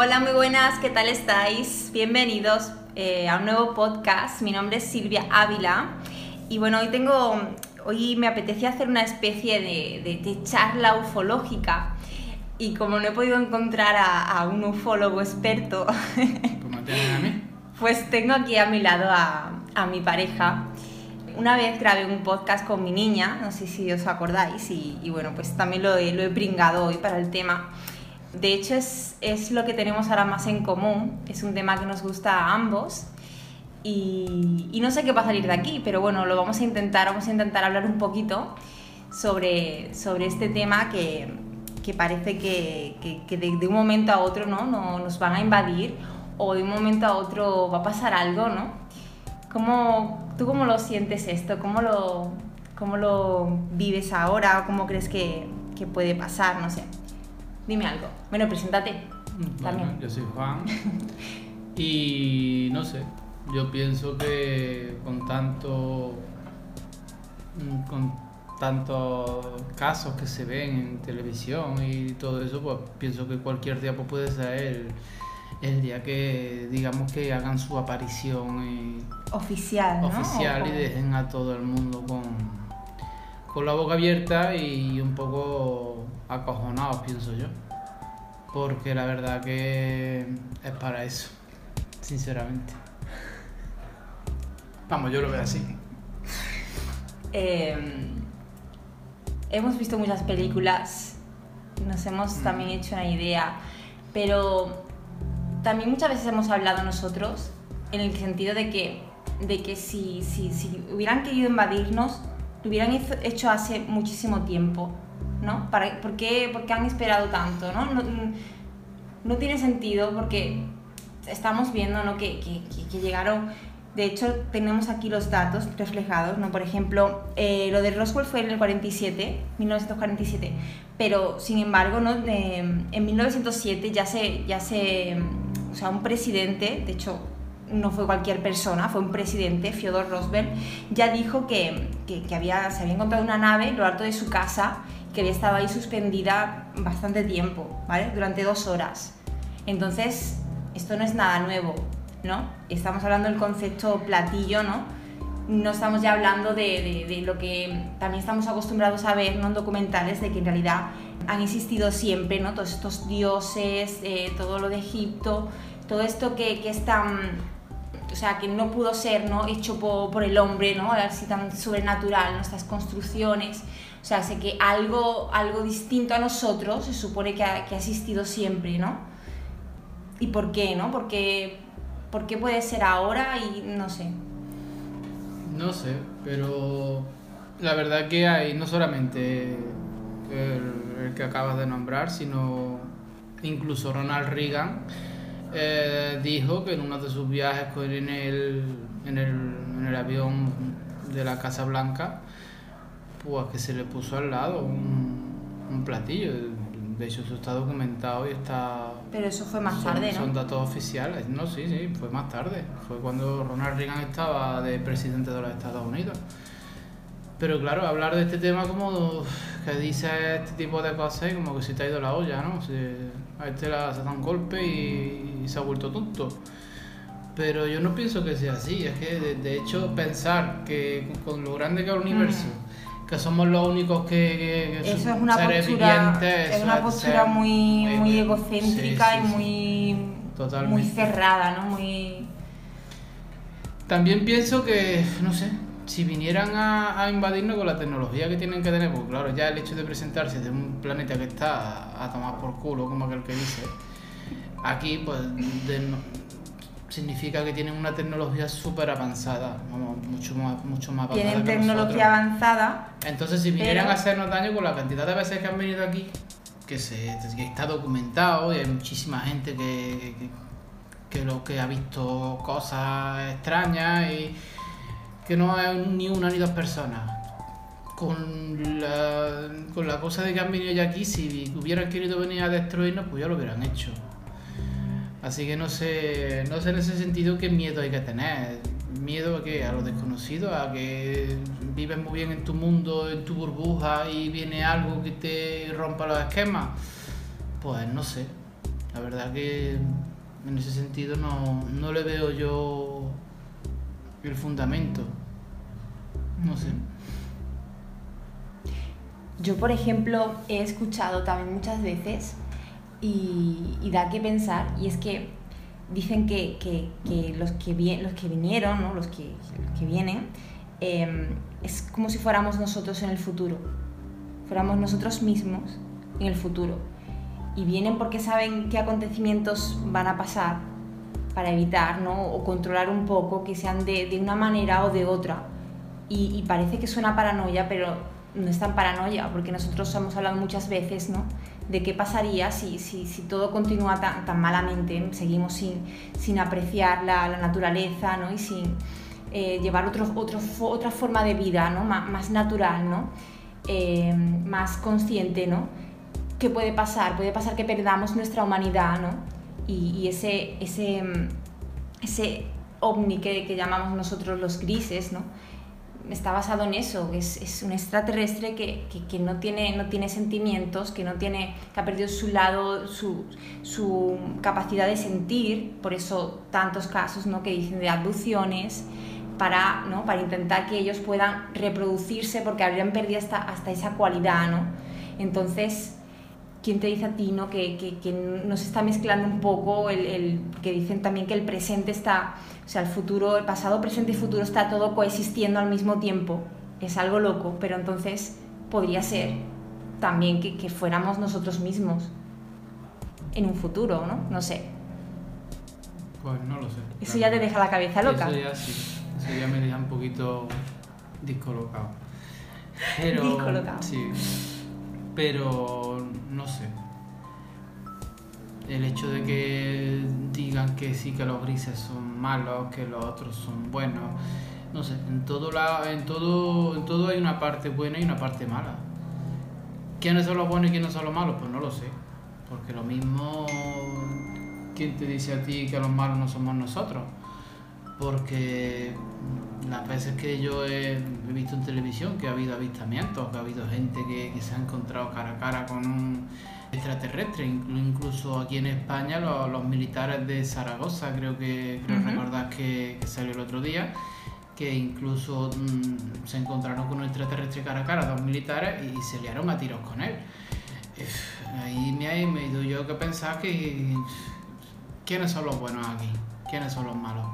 Hola, muy buenas, ¿qué tal estáis? Bienvenidos eh, a un nuevo podcast. Mi nombre es Silvia Ávila y bueno, hoy tengo, hoy me apetecía hacer una especie de, de, charla ufológica y como no he podido encontrar a, un ufólogo experto, pues tengo aquí a mi lado a, a mi pareja. Una vez grabé un podcast con mi niña, no sé si os acordáis, y, y bueno, pues también lo he, lo he pringado hoy para el tema. De hecho, es, es, lo que tenemos ahora más en común. Es un tema que nos gusta a ambos. Y, no sé qué va a salir de aquí, pero bueno, lo vamos a intentar. Vamos a intentar hablar un poquito sobre, sobre este tema que, que parece que, que, de, un momento a otro ¿no? ¿no? nos van a invadir o de un momento a otro va a pasar algo, ¿no? ¿Cómo, ¿Tú cómo lo sientes esto? ¿Cómo lo, cómo lo vives ahora? ¿Cómo crees que, que puede pasar? No sé. Dime algo. Bueno, también. Yo soy Juan. y no sé, yo pienso que con tanto. con tantos casos que se ven en televisión y todo eso, pues pienso que cualquier día pues, puede ser el, el, día que digamos que hagan su aparición y, oficial, ¿no? oficial y dejen a todo el mundo con, con la boca abierta y un poco acojonados, pienso yo. Porque la verdad que es para eso, sinceramente. Vamos, yo lo veo así. Eh, hemos visto muchas películas, nos hemos mm. también hecho una idea, pero también muchas veces hemos hablado nosotros en el sentido de que, de que si, si, si hubieran querido invadirnos, hubieran hecho hace muchísimo tiempo ¿no? ¿Para, por, qué, por, qué, han esperado tanto? ¿no? No, no tiene sentido porque estamos viendo ¿no? que, que, que, llegaron, de hecho tenemos aquí los datos reflejados, ¿no? por ejemplo, eh, lo de Roswell fue en el 47, 1947, pero sin embargo ¿no? De, en 1907 ya se, ya se, o sea, un presidente, de hecho no fue cualquier persona, fue un presidente, Fyodor Roosevelt, ya dijo que, que, había, se había encontrado una nave lo alto de su casa que había estado ahí suspendida bastante tiempo, ¿vale? Durante dos horas. Entonces, esto no es nada nuevo, ¿no? Estamos hablando del concepto platillo, ¿no? No estamos ya hablando de, de, de lo que también estamos acostumbrados a ver ¿no? en documentales, de que en realidad han existido siempre, ¿no? Todos estos dioses, eh, todo lo de Egipto, todo esto que, que es tan o sea, que no pudo ser ¿no? hecho por, el hombre, ¿no? así tan sobrenatural, nuestras construcciones. O sea, sé que algo, algo distinto a nosotros se supone que ha, existido siempre, ¿no? ¿Y por qué, no? Porque, ¿Por qué puede ser ahora y no sé? No sé, pero la verdad que hay no solamente el que acabas de nombrar, sino incluso Ronald Reagan eh, dijo que en uno de sus viajes en el, en el, en el avión de la Casa Blanca, pues que se le puso al lado un, un platillo. De hecho, eso está documentado y está... Pero eso fue más tarde, ¿no? Son datos oficiales. No, sí, sí, fue más tarde. Fue cuando Ronald Reagan estaba de presidente de los Estados Unidos. Pero claro, hablar de este tema como que dice este tipo de cosas como que se te ha ido la olla, ¿no? a este se da un golpe y, y, se ha vuelto tonto. Pero yo no pienso que sea así. Es que, de, de hecho, pensar que con lo grande que es el universo... Mm que somos los únicos que, que eso es una seres postura, vivientes. Es una postura muy, muy egocéntrica sí, sí, y muy, muy cerrada, ¿no? Muy... También pienso que, no sé, si vinieran a, a, invadirnos con la tecnología que tienen que tener, pues claro, ya el hecho de presentarse de un planeta que está a, a tomar por culo, como aquel que dice, aquí, pues, de, significa que tienen una tecnología súper avanzada, vamos, mucho más, mucho más avanzada. Tienen tecnología avanzada. Entonces, si vinieran pero... a hacernos daño con la cantidad de veces que han venido aquí, que, se, que está documentado y hay muchísima gente que, que, que, lo, que ha visto cosas extrañas y que no es ni una ni dos personas. Con la, con la cosa de que han venido ya aquí, si hubieran querido venir a destruirnos, pues ya lo hubieran hecho. Así que no sé, no sé en ese sentido qué miedo hay que tener. Miedo a qué? A lo desconocido, a que vives muy bien en tu mundo, en tu burbuja y viene algo que te rompa los esquemas. Pues no sé. la verdad que en ese sentido no, no le veo yo el fundamento. No sé. Yo, por ejemplo, he escuchado también muchas veces y, y da que pensar, y es que dicen que, que, que los, que vi, los que vinieron, ¿no? los, que, los que vienen, eh, es como si fuéramos nosotros en el futuro, fuéramos nosotros mismos en el futuro. Y vienen porque saben qué acontecimientos van a pasar para evitar ¿no? o controlar un poco que sean de, de una manera o de otra. Y, y parece que suena paranoia, pero no es tan paranoia, porque nosotros hemos hablado muchas veces, ¿no? De qué pasaría si, si, si todo continúa tan, tan, malamente, seguimos sin, sin apreciar la, la, naturaleza, ¿no? Y sin eh, llevar otro, otro, otra forma de vida, ¿no? Más, más natural, ¿no? Eh, más consciente, ¿no? ¿Qué puede pasar? Puede pasar que perdamos nuestra humanidad, ¿no? Y, y ese, ese, ese ovni que, que llamamos nosotros los grises, ¿no? Está basado en eso, es, es un extraterrestre que, que, que, no, tiene, no tiene sentimientos, que no tiene, que ha perdido su lado, su, su capacidad de sentir, por eso tantos casos ¿no? que dicen de abducciones, para, ¿no? para intentar que ellos puedan reproducirse porque habrían perdido hasta, hasta esa cualidad, ¿no? Entonces, ¿quién te dice a ti ¿no? que, que, que nos está mezclando un poco el, el, que dicen también que el presente está o sea, el futuro, el pasado, presente y futuro está todo coexistiendo al mismo tiempo. Es algo loco, pero entonces podría ser también que, que fuéramos nosotros mismos en un futuro, ¿no? No sé. Pues no lo sé. Eso claro. ya te deja la cabeza loca. Eso ya sí. Eso ya me deja un poquito discolocado. Pero, discolocado. Sí. Pero no sé el hecho de que digan que sí que los grises son malos, que los otros son buenos, no sé, en todo la, en todo, en todo hay una parte buena y una parte mala. ¿Quiénes son los buenos y quiénes son los malos? Pues no lo sé. Porque lo mismo, ¿quién te dice a ti que los malos no somos nosotros? Porque las veces que yo he, visto en televisión que ha habido avistamientos, que ha habido gente que, que se ha encontrado cara a cara con un extraterrestre. Incluso aquí en España los, los militares de Zaragoza, creo que creo uh -huh. recordar que, que, salió el otro día, que incluso mmm, se encontraron con un extraterrestre cara a cara, dos militares, y, y se liaron a tiros con él. Ahí me, he ido yo que pensar que quiénes son los buenos aquí, quiénes son los malos.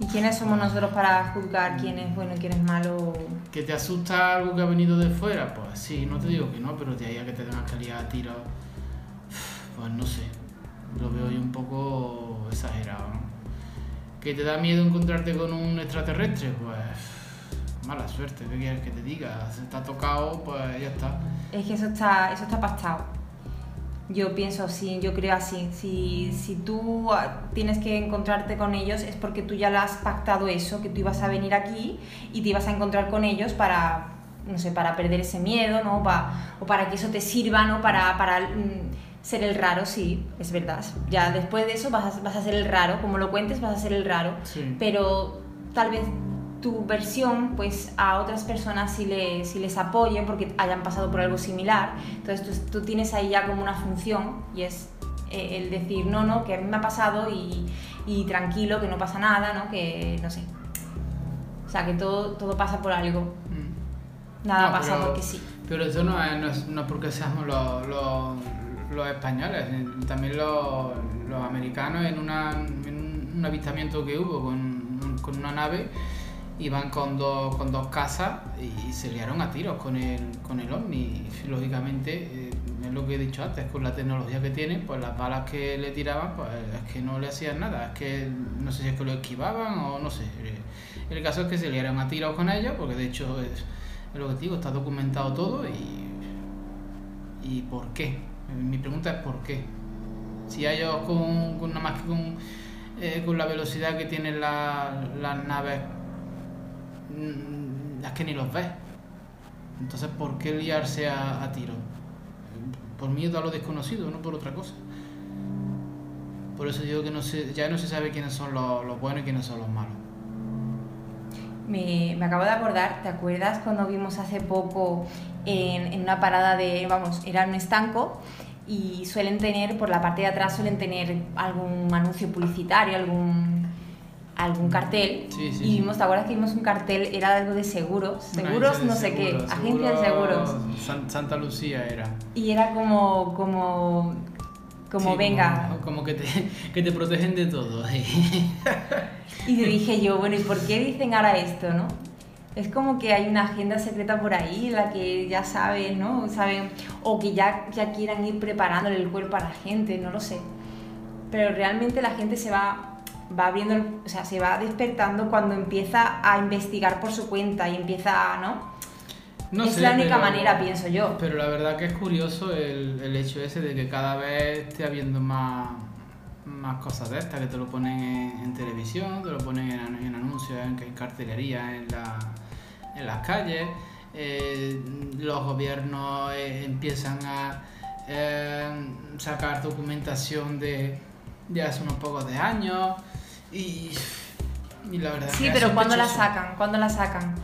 ¿Y quiénes somos nosotros para juzgar quién es bueno y quién es malo? ¿Que te asusta algo que ha venido de fuera? Pues sí, no te digo que no, pero de ahí a que te tengas que liar a tiros, pues no sé. Lo veo yo un poco exagerado, ¿no? ¿Que te da miedo encontrarte con un extraterrestre? Pues mala suerte, ¿qué quieres que te diga? Si está tocado, pues ya está. Es que eso está, eso está pactado. Yo pienso así, yo creo así. Si, si tú tienes que encontrarte con ellos es porque tú ya lo has pactado eso, que tú ibas a venir aquí y te ibas a encontrar con ellos para, no sé, para perder ese miedo, ¿no? Pa, o para que eso te sirva, ¿no? Para, para mm, ser el raro, sí, es verdad. Ya después de eso vas a, vas a ser el raro, como lo cuentes vas a ser el raro. Sí. Pero tal vez tu versión pues a otras personas si, le, si les apoye porque hayan pasado por algo similar. Entonces tú, tú tienes ahí ya como una función y es eh, el decir, no, no, que a mí me ha pasado y, y, porque que no pasa nada, ¿no? Que no sé. O sea, que todo, todo pasa por algo. Mm. Nada no, pasa pero, porque sí. Pero eso no es, no es, no porque seamos los, los, los españoles, también los, los americanos en, una, en un avistamiento que hubo con, con una nave iban con dos, con dos casas y se liaron a tiros con el, con el ovni. Lógicamente, eh, es lo que he dicho antes, con la tecnología que tienen, pues las balas que le tiraban, pues es que no le hacían nada, es que no sé si es que lo esquivaban o no sé. El caso es que se liaron a tiros con ellos, porque de hecho es, lo que digo, está documentado todo y, y ¿por qué? Mi pregunta es ¿por qué? Si ellos con, con más que eh, con la velocidad que tienen la, las naves es que ni los ves. Entonces, ¿por qué liarse a, a tiro? Por miedo a lo desconocido, no por otra cosa. Por eso digo que no se, ya no se sabe quiénes son los, los buenos y quiénes son los malos. Me, me, acabo de acordar, ¿te acuerdas cuando vimos hace poco en, en, una parada de, vamos, era un estanco y suelen tener, por la parte de atrás suelen tener algún anuncio publicitario, algún algún cartel Sí, sí, y vimos, ¿te acuerdas que vimos un cartel? Era algo de seguros, seguros no sé qué, seguros, agencia de seguros. San- Santa Lucía era. Y era como, como, como Sí, venga. Como, como que, te, que te protegen de todo. Y le dije yo, bueno, ¿y por qué dicen ahora esto, no? Es como que hay una agenda secreta por ahí la que ya saben, ¿no? Saben, o que ya, ya quieran ir preparándole el cuerpo a la gente, no lo sé. Pero realmente la gente se va, va abriendo, el- o sea, se va despertando cuando empieza a investigar por su cuenta y empieza, ¿no? No es sé, la única pero- manera, pienso yo. Pero la verdad que es curioso el, el hecho ese de que cada vez esté habiendo más, más cosas de estas, que te lo ponen en, en televisión, te lo ponen en anuncios, en, en cartelería, en, la, en las calles. eh, los gobiernos eh, empiezan a eh, sacar documentación de, de hace unos pocos de años y, y la verdad Sí, pero ¿cuándo la sacan? ¿Cuándo la sacan?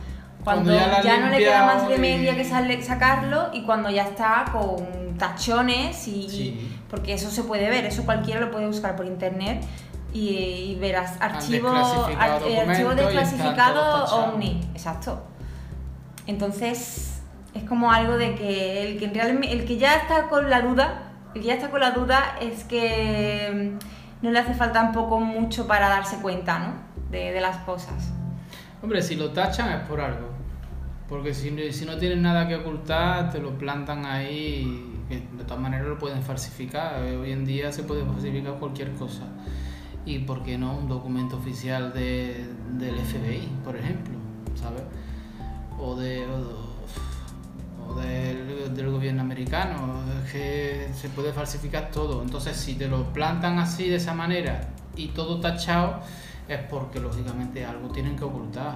Cuando Cuando, ya no le queda más remedio y- que sacarlo y cuando ya está con tachones y... Sí. Porque eso se puede ver, eso cualquiera lo puede buscar por internet y, y verás archivo, desclasificado ar- eh, archivo documentos y están desclasificado todos tachados. Omni, exacto. Entonces es como algo de que el que, el que ya está con la duda, el que ya está con la duda es que no le hace falta un poco mucho para darse cuenta, ¿no? De, de las cosas. Hombre, si lo tachan es por algo. Porque si, no- tienen nada que ocultar, te lo plantan ahí. de todas maneras lo pueden falsificar. Eh, Hoy en día se puede falsificar cualquier cosa. Y por qué no un documento oficial de, del FBI, por ejemplo, ¿sabes? O, de, o, o del, gobierno americano. Es que se puede falsificar todo. Entonces, si te lo plantan así, de esa manera, y todo tachado, es porque lógicamente algo tienen que ocultar.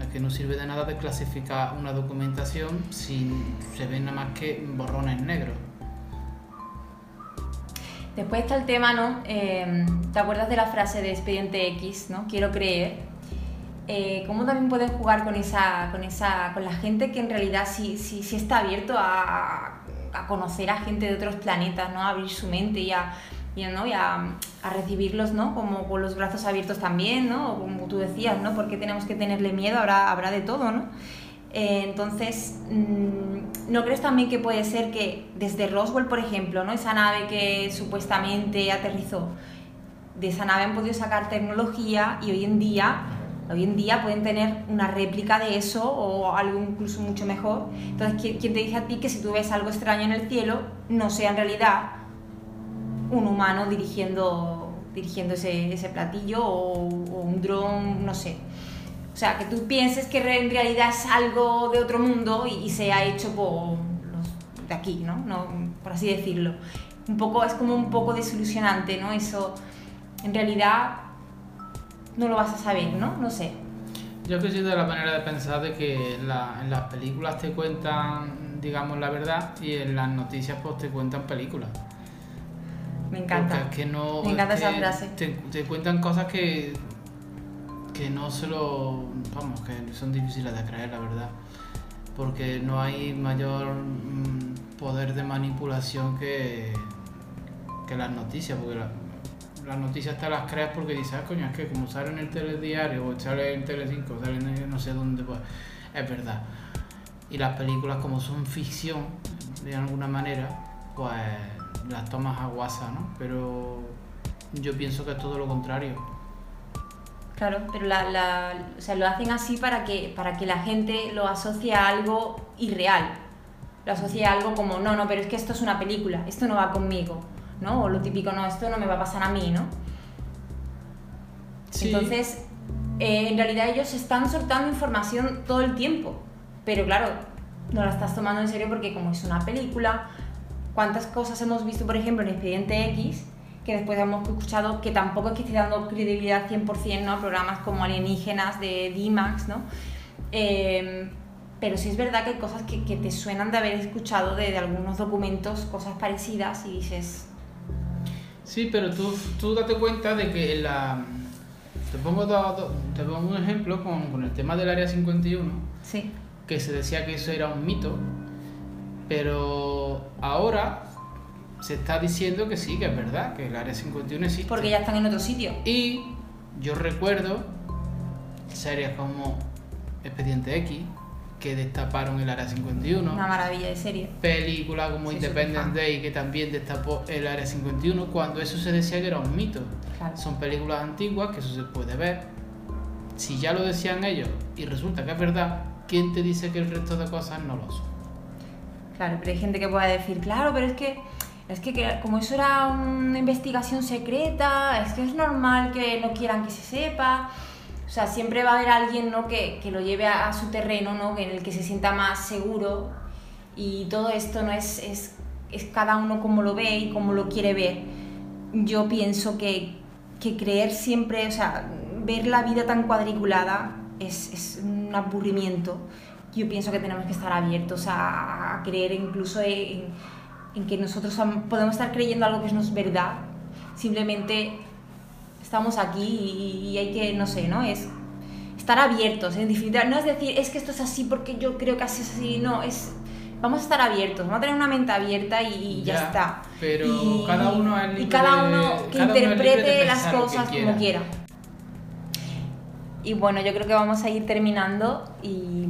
Es que no sirve de nada desclasificar una documentación si se ven nada más que borrones negros. Después está el tema, ¿no? Eh, ¿Te acuerdas de la frase de Expediente X, ¿no? Quiero creer. Eh, ¿Cómo también pueden jugar con esa, con esa, con la gente que en realidad sí, sí, sí está abierto a, a conocer a gente de otros planetas, ¿no? A abrir su mente y a, y, ¿no? y a, a recibirlos, ¿no? Como con los brazos abiertos también, ¿no? O como tú decías, ¿no? ¿Por qué tenemos que tenerle miedo? Habrá, habrá de todo, ¿no? Eh, entonces, mm, ¿no crees también que puede ser que desde Roswell, por ejemplo, ¿no? esa nave que supuestamente aterrizó, de esa nave han podido sacar tecnología y hoy en día, hoy en día pueden tener una réplica de eso o algo incluso mucho mejor? Entonces, ¿quién, te dice a ti que si tú ves algo extraño en el cielo, no sea en realidad un humano dirigiendo, dirigiendo ese, ese platillo o, un dron, no sé? O sea, que tú pienses que en realidad es algo de otro mundo y, y se ha hecho por los de aquí, ¿no? ¿no? Por así decirlo. Un poco, es como un poco desilusionante, ¿no? Eso, en realidad, no lo vas a saber, ¿no? No sé. Yo que soy de la manera de pensar de que en, la- en las películas te cuentan, digamos, la verdad y en las noticias pues te cuentan películas. Me encanta. Porque es que no. Me encanta es esa que frase. Te, te cuentan cosas que. que no se lo. vamos, que son difíciles de creer, la verdad. Porque no hay mayor mm, poder de manipulación que. que las noticias. Porque la- las noticias te las creas porque dices, ah, coño, es que como sale en el telediario o sale en Telecinco, sale en no sé dónde, pues es verdad. Y las películas, como son ficción, de alguna manera, pues las tomas a guasa, ¿no? Pero yo pienso que es todo lo contrario. Claro, pero la, la- o sea, lo hacen así para que, para que la gente lo asocie a algo irreal. Lo asocie a algo como, no, no, pero es que esto es una película, esto no va conmigo, ¿no? O lo típico, no, esto no me va a pasar a mí, ¿no? Sí. Entonces, eh, en realidad ellos están soltando información todo el tiempo, pero claro, no la estás tomando en serio porque como es una película, ¿cuántas cosas hemos visto, por ejemplo, en Expediente X, que después hemos escuchado que tampoco es que esté dando credibilidad 100% ¿no? a programas como Alienígenas de D-Max, ¿no? Eh, pero sí es verdad que hay cosas que, que te suenan de haber escuchado de, de algunos documentos, cosas parecidas, y dices, Sí, pero tú, tú date cuenta de que en la... Te pongo, do- do- te pongo un ejemplo con, con el tema del Área 51, sí, que se decía que eso era un mito, pero ahora se está diciendo que sí, que es verdad, que el área 51 existe. Porque ya están en otro sitio. Y yo recuerdo series como Expediente X, que destaparon el área 51. Una maravilla de serie. Películas como Sí, Independence. Day, que también destapó el área 51, cuando eso se decía que era un mito. Claro. Son películas antiguas que eso se puede ver. Si ya lo decían ellos y resulta que es verdad, ¿quién te dice que el resto de cosas no lo son? Claro, pero hay gente que puede decir, claro, pero es que, es que como eso era una investigación secreta, es que es normal que no quieran que se sepa. O sea, siempre va a haber alguien ¿no? que, que lo lleve a, a su terreno, ¿no? en el que se sienta más seguro. Y todo esto no es, es, es cada uno como lo ve y como lo quiere ver. Yo pienso que, que creer siempre, o sea, ver la vida tan cuadriculada es, es un aburrimiento. Yo pienso que tenemos que estar abiertos a, a creer incluso en, en que nosotros podemos estar creyendo algo que no es verdad. Simplemente estamos aquí y, y hay que, no sé, ¿no? Es estar abiertos, en definitiva. No es decir, es que esto es así porque yo creo que así es así, no, es... Vamos a estar abiertos, vamos a tener una mente abierta y, y ya, Ya, está. pero Y- cada uno es Y libre cada de- uno que cada uno interprete las lo que cosas quiera. como quiera. Y bueno, yo creo que vamos a ir terminando y,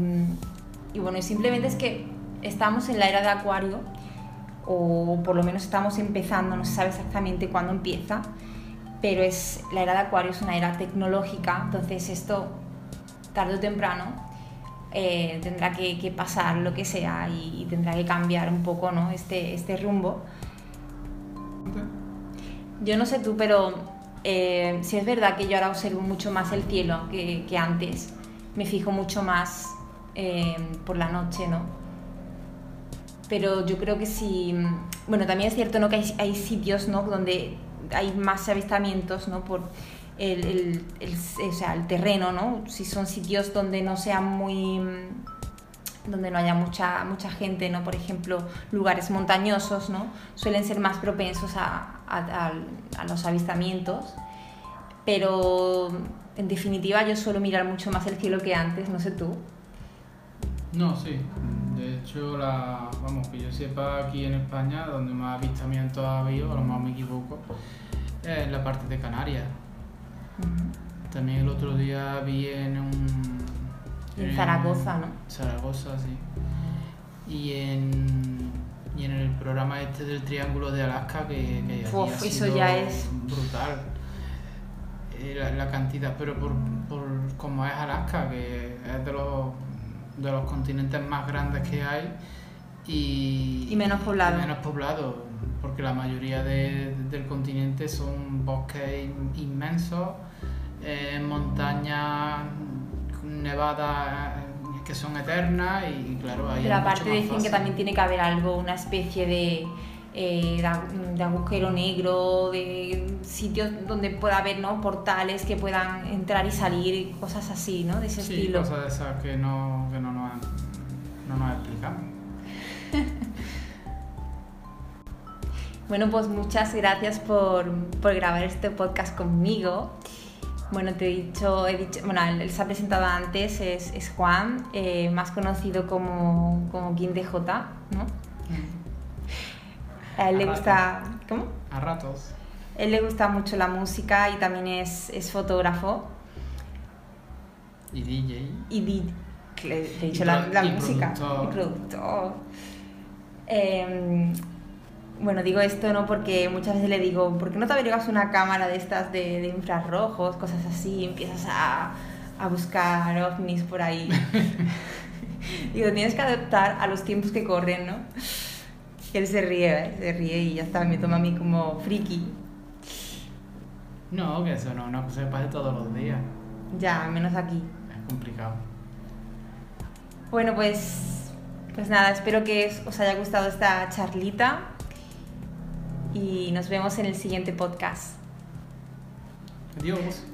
y bueno, y simplemente es que estamos en la era de Acuario, o por lo menos estamos empezando, no se sabe exactamente cuándo empieza, pero es la era de Acuario es una era tecnológica, entonces esto tarde o temprano eh, tendrá que, pasar lo que sea y, y tendrá que cambiar un poco ¿no? este, este rumbo. Yo no sé tú, pero eh, sí es verdad que yo ahora observo mucho más el cielo que, antes. Me fijo mucho más eh, por la noche, ¿no? Pero yo creo que sí. Bueno, también es cierto ¿no? que hay, hay sitios ¿no? donde hay más avistamientos ¿no? por el, el- o sea, el terreno, ¿no? Si son sitios donde no sea muy donde no haya mucha, mucha gente, ¿no? Por ejemplo, lugares montañosos, ¿no? Suelen ser más propensos a, a- a- a los avistamientos. Pero en definitiva yo suelo mirar mucho más el cielo que antes, no sé tú. No, sí. De hecho, la, vamos, que yo sepa aquí en España, donde más avistamientos ha habido, a lo mejor me equivoco, es en la parte de Canarias. También el otro día vi en un... En Zaragoza, ¿no? Zaragoza, sí. Y en, y en el programa este del Triángulo de Alaska, que, que allí Uf, ha eso ya es- brutal. Eh, La, la cantidad, pero por, por como es Alaska, que es de los, de los continentes más grandes que hay y, Y menos poblado. y menos poblado, porque la mayoría de- del continente son bosques in- inmensos, eh, montañas nevadas eh, que son eternas y claro, ahí Pero aparte dicen que fácil. también tiene que haber algo, una especie de, eh, de agu- de agujero negro, de sitios donde pueda haber ¿no? portales que puedan entrar y salir, cosas así, ¿no? De ese Sí, estilo. cosas de esas que no, que no, nos, han- no nos explicamos. Bueno, pues muchas gracias por, por grabar este podcast conmigo. Bueno, te he dicho, he dicho bueno, él, él se ha presentado antes, es, es Juan, eh, más conocido como, como King DJ, ¿no? A él le gusta, ¿cómo? A ratos. A él le gusta mucho la música y también es, es fotógrafo Y DJ. y que le, le he dicho Y la, pro- la y música productor. y productor. Em, bueno, digo esto no porque muchas veces le digo, ¿por qué no te averiguas una cámara de estas de, de infrarrojos, cosas así, empiezas a, a buscar ovnis por ahí? digo, tienes que adaptar a los tiempos que corren, ¿no? Y él se ríe, ¿eh? se ríe y ya está, me toma a mí como friki. No, que eso no cosa que pase todos los días. Ya, al menos aquí. Es complicado. Bueno, pues, pues nada, espero que os haya gustado esta charlita y nos vemos en el siguiente podcast. Adiós.